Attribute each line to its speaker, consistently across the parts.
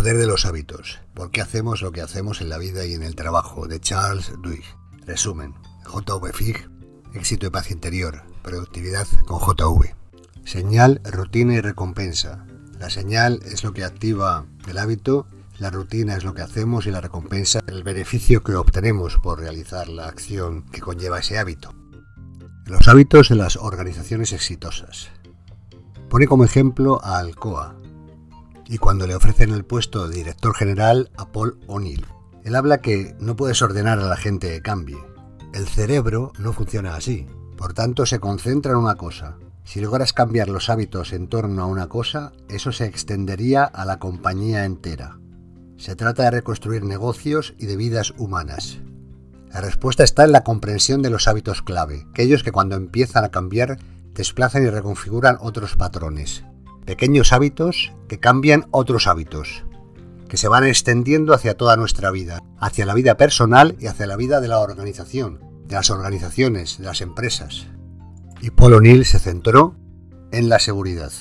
Speaker 1: poder de los hábitos. ¿Por qué hacemos lo que hacemos en la vida y en el trabajo? De Charles Duhigg. Resumen. JV Fig. Éxito y paz interior. Productividad con JV. Señal, rutina y recompensa. La señal es lo que activa el hábito, la rutina es lo que hacemos y la recompensa el beneficio que obtenemos por realizar la acción que conlleva ese hábito. Los hábitos de las organizaciones exitosas. Pone como ejemplo a Alcoa, y cuando le ofrecen el puesto de director general a Paul O'Neill. Él habla que no puedes ordenar a la gente que cambie. El cerebro no funciona así. Por tanto, se concentra en una cosa. Si logras cambiar los hábitos en torno a una cosa, eso se extendería a la compañía entera. Se trata de reconstruir negocios y de vidas humanas. La respuesta está en la comprensión de los hábitos clave, aquellos que cuando empiezan a cambiar desplazan y reconfiguran otros patrones pequeños hábitos que cambian otros hábitos, que se van extendiendo hacia toda nuestra vida, hacia la vida personal y hacia la vida de la organización, de las organizaciones, de las empresas. Y Paul O'Neill se centró en la seguridad.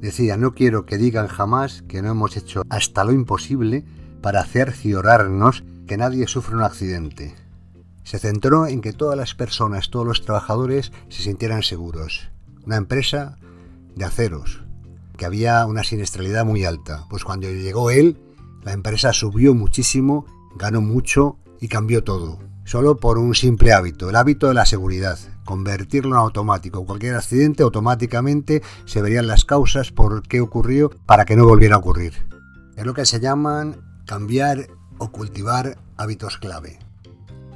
Speaker 1: Decía, no quiero que digan jamás que no hemos hecho hasta lo imposible para cerciorarnos que nadie sufre un accidente. Se centró en que todas las personas, todos los trabajadores se sintieran seguros. Una empresa de aceros, que había una siniestralidad muy alta. Pues cuando llegó él, la empresa subió muchísimo, ganó mucho y cambió todo. Solo por un simple hábito, el hábito de la seguridad. Convertirlo en automático. Cualquier accidente automáticamente se verían las causas por qué ocurrió para que no volviera a ocurrir. Es lo que se llaman cambiar o cultivar hábitos clave.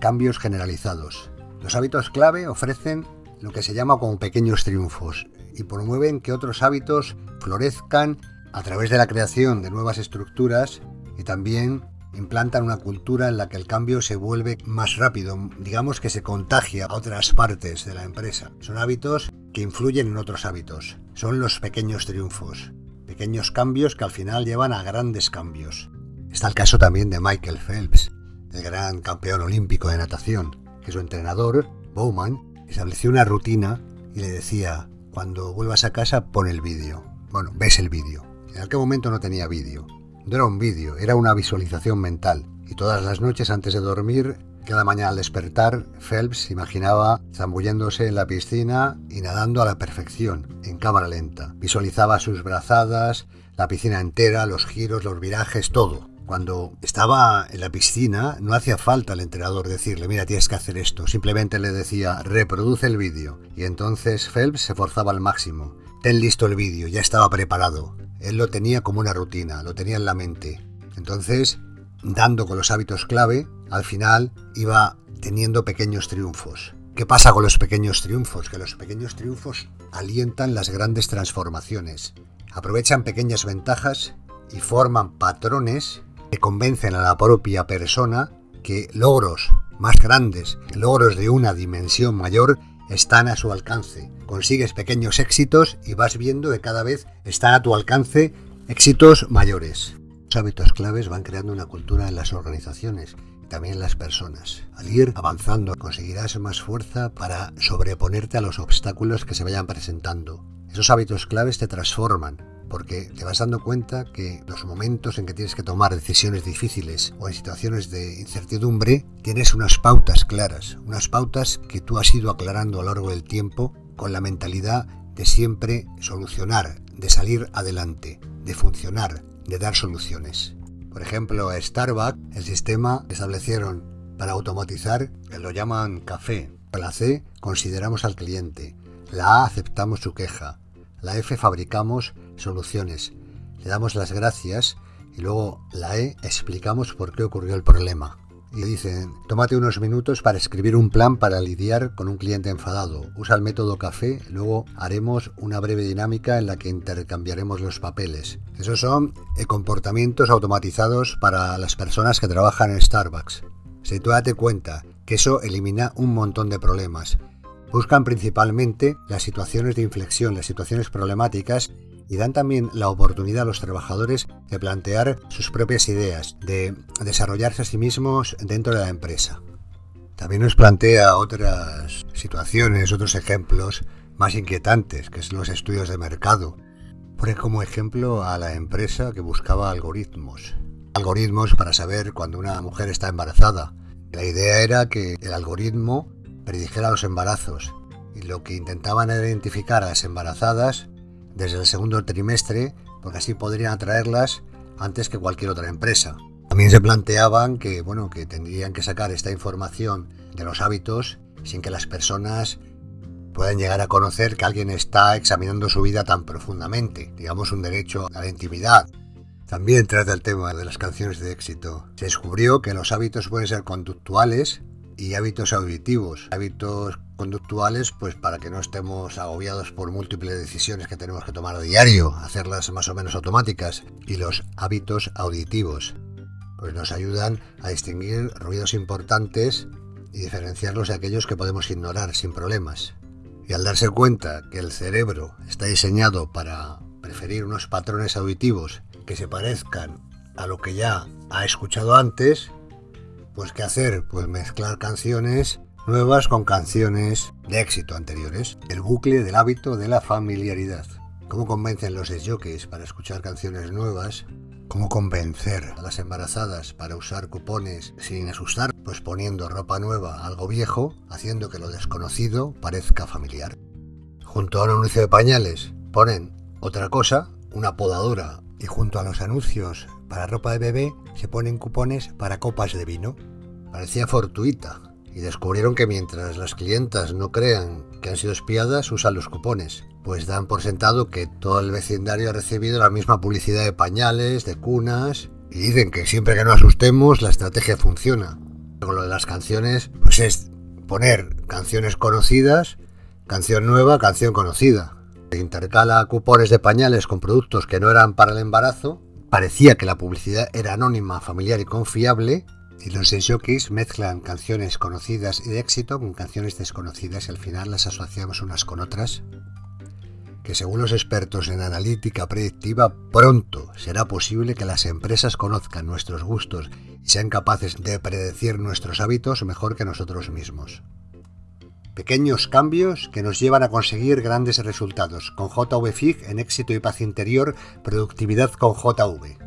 Speaker 1: Cambios generalizados. Los hábitos clave ofrecen lo que se llama como pequeños triunfos y promueven que otros hábitos florezcan a través de la creación de nuevas estructuras y también implantan una cultura en la que el cambio se vuelve más rápido, digamos que se contagia a otras partes de la empresa. Son hábitos que influyen en otros hábitos. Son los pequeños triunfos, pequeños cambios que al final llevan a grandes cambios. Está el caso también de Michael Phelps, el gran campeón olímpico de natación, que su entrenador, Bowman, estableció una rutina y le decía, cuando vuelvas a casa pon el vídeo. Bueno, ves el vídeo. En aquel momento no tenía vídeo. No era un vídeo, era una visualización mental. Y todas las noches antes de dormir, cada mañana al despertar, Phelps imaginaba zambulléndose en la piscina y nadando a la perfección, en cámara lenta. Visualizaba sus brazadas, la piscina entera, los giros, los virajes, todo. Cuando estaba en la piscina, no hacía falta al entrenador decirle, mira, tienes que hacer esto. Simplemente le decía, reproduce el vídeo. Y entonces Phelps se forzaba al máximo. Ten listo el vídeo, ya estaba preparado. Él lo tenía como una rutina, lo tenía en la mente. Entonces, dando con los hábitos clave, al final iba teniendo pequeños triunfos. ¿Qué pasa con los pequeños triunfos? Que los pequeños triunfos alientan las grandes transformaciones. Aprovechan pequeñas ventajas y forman patrones que convencen a la propia persona que logros más grandes, logros de una dimensión mayor, están a su alcance. Consigues pequeños éxitos y vas viendo que cada vez están a tu alcance éxitos mayores. Los hábitos claves van creando una cultura en las organizaciones y también en las personas. Al ir avanzando conseguirás más fuerza para sobreponerte a los obstáculos que se vayan presentando. Esos hábitos claves te transforman, porque te vas dando cuenta que los momentos en que tienes que tomar decisiones difíciles o en situaciones de incertidumbre, tienes unas pautas claras, unas pautas que tú has ido aclarando a lo largo del tiempo con la mentalidad de siempre solucionar, de salir adelante, de funcionar, de dar soluciones. Por ejemplo, a Starbucks, el sistema que establecieron para automatizar, lo llaman café. La C, consideramos al cliente. La A, aceptamos su queja. La F, fabricamos soluciones. Le damos las gracias y luego la E explicamos por qué ocurrió el problema. Y dicen, tómate unos minutos para escribir un plan para lidiar con un cliente enfadado. Usa el método café, luego haremos una breve dinámica en la que intercambiaremos los papeles. Esos son eh, comportamientos automatizados para las personas que trabajan en Starbucks. Si tú date cuenta que eso elimina un montón de problemas. Buscan principalmente las situaciones de inflexión, las situaciones problemáticas y dan también la oportunidad a los trabajadores de plantear sus propias ideas, de desarrollarse a sí mismos dentro de la empresa. También nos plantea otras situaciones, otros ejemplos más inquietantes, que son los estudios de mercado. Pone como ejemplo a la empresa que buscaba algoritmos. Algoritmos para saber cuando una mujer está embarazada. La idea era que el algoritmo predijera los embarazos y lo que intentaban era identificar a las embarazadas desde el segundo trimestre porque así podrían atraerlas antes que cualquier otra empresa. También se planteaban que, bueno, que tendrían que sacar esta información de los hábitos sin que las personas puedan llegar a conocer que alguien está examinando su vida tan profundamente, digamos un derecho a la intimidad. También trata el tema de las canciones de éxito. Se descubrió que los hábitos pueden ser conductuales y hábitos auditivos. Hábitos conductuales, pues para que no estemos agobiados por múltiples decisiones que tenemos que tomar a diario, hacerlas más o menos automáticas. Y los hábitos auditivos, pues nos ayudan a distinguir ruidos importantes y diferenciarlos de aquellos que podemos ignorar sin problemas. Y al darse cuenta que el cerebro está diseñado para preferir unos patrones auditivos que se parezcan a lo que ya ha escuchado antes, pues ¿qué hacer? Pues mezclar canciones nuevas con canciones de éxito anteriores. El bucle del hábito de la familiaridad. ¿Cómo convencen los jockeys para escuchar canciones nuevas ¿Cómo convencer a las embarazadas para usar cupones sin asustar? Pues poniendo ropa nueva algo viejo, haciendo que lo desconocido parezca familiar. Junto a un anuncio de pañales ponen otra cosa, una podadora, y junto a los anuncios para ropa de bebé se ponen cupones para copas de vino. Parecía fortuita, y descubrieron que mientras las clientas no crean que han sido espiadas, usan los cupones, pues dan por sentado que todo el vecindario ha recibido la misma publicidad de pañales, de cunas, y dicen que siempre que no asustemos la estrategia funciona. Con lo de las canciones, pues es poner canciones conocidas, canción nueva, canción conocida. Intercala cupones de pañales con productos que no eran para el embarazo. Parecía que la publicidad era anónima, familiar y confiable, y los jockeys mezclan canciones conocidas y de éxito con canciones desconocidas y al final las asociamos unas con otras. Que según los expertos en analítica predictiva, pronto será posible que las empresas conozcan nuestros gustos y sean capaces de predecir nuestros hábitos mejor que nosotros mismos. Pequeños cambios que nos llevan a conseguir grandes resultados. Con JVFIG en éxito y paz interior, productividad con JV.